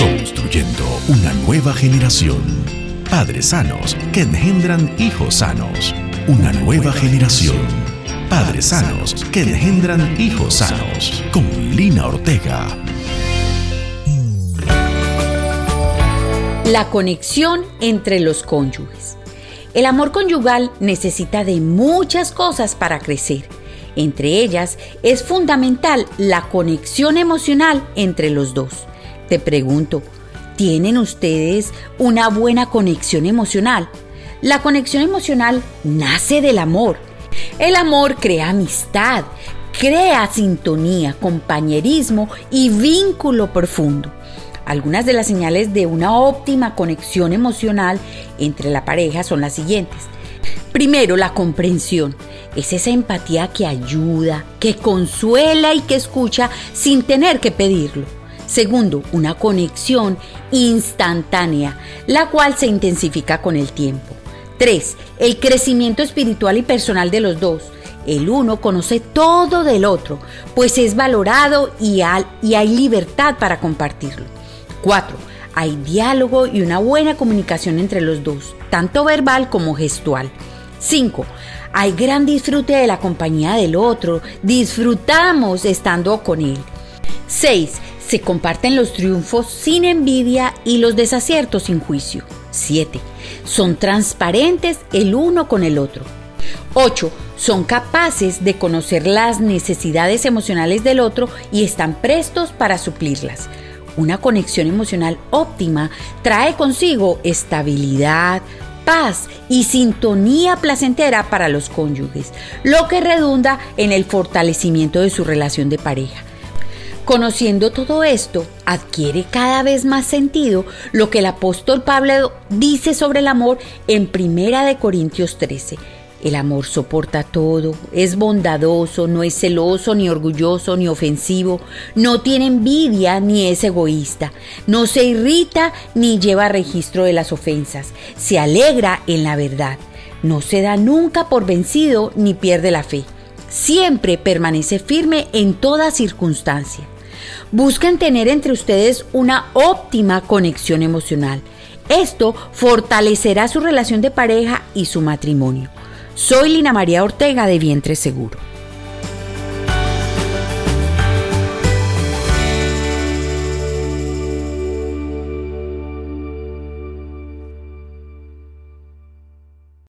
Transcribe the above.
Construyendo una nueva generación. Padres sanos que engendran hijos sanos. Una nueva generación. Padres sanos que engendran hijos sanos. Con Lina Ortega. La conexión entre los cónyuges. El amor conyugal necesita de muchas cosas para crecer. Entre ellas es fundamental la conexión emocional entre los dos. Te pregunto, ¿tienen ustedes una buena conexión emocional? La conexión emocional nace del amor. El amor crea amistad, crea sintonía, compañerismo y vínculo profundo. Algunas de las señales de una óptima conexión emocional entre la pareja son las siguientes. Primero, la comprensión. Es esa empatía que ayuda, que consuela y que escucha sin tener que pedirlo. Segundo, una conexión instantánea, la cual se intensifica con el tiempo. Tres, el crecimiento espiritual y personal de los dos. El uno conoce todo del otro, pues es valorado y, hay libertad para compartirlo. 4. Hay diálogo y una buena comunicación entre los dos, tanto verbal como gestual. 5. Hay gran disfrute de la compañía del otro, disfrutamos estando con él. 6. Se comparten los triunfos sin envidia y los desaciertos sin juicio. 7. Son transparentes el uno con el otro. 8. Son capaces de conocer las necesidades emocionales del otro y están prestos para suplirlas. Una conexión emocional óptima trae consigo estabilidad, paz y sintonía placentera para los cónyuges, lo que redunda en el fortalecimiento de su relación de pareja. Conociendo todo esto, adquiere cada vez más sentido lo que el apóstol Pablo dice sobre el amor en Primera de Corintios 13 el amor soporta todo, es bondadoso, no es celoso, ni orgulloso, ni ofensivo, no tiene envidia, ni es egoísta, no se irrita, ni lleva registro de las ofensas, se alegra en la verdad, no se da nunca por vencido, ni pierde la fe, siempre permanece firme en toda circunstancia. Busquen tener entre ustedes una óptima conexión emocional. Esto fortalecerá su relación de pareja y su matrimonio. Soy Lina María Ortega de Vientre Seguro.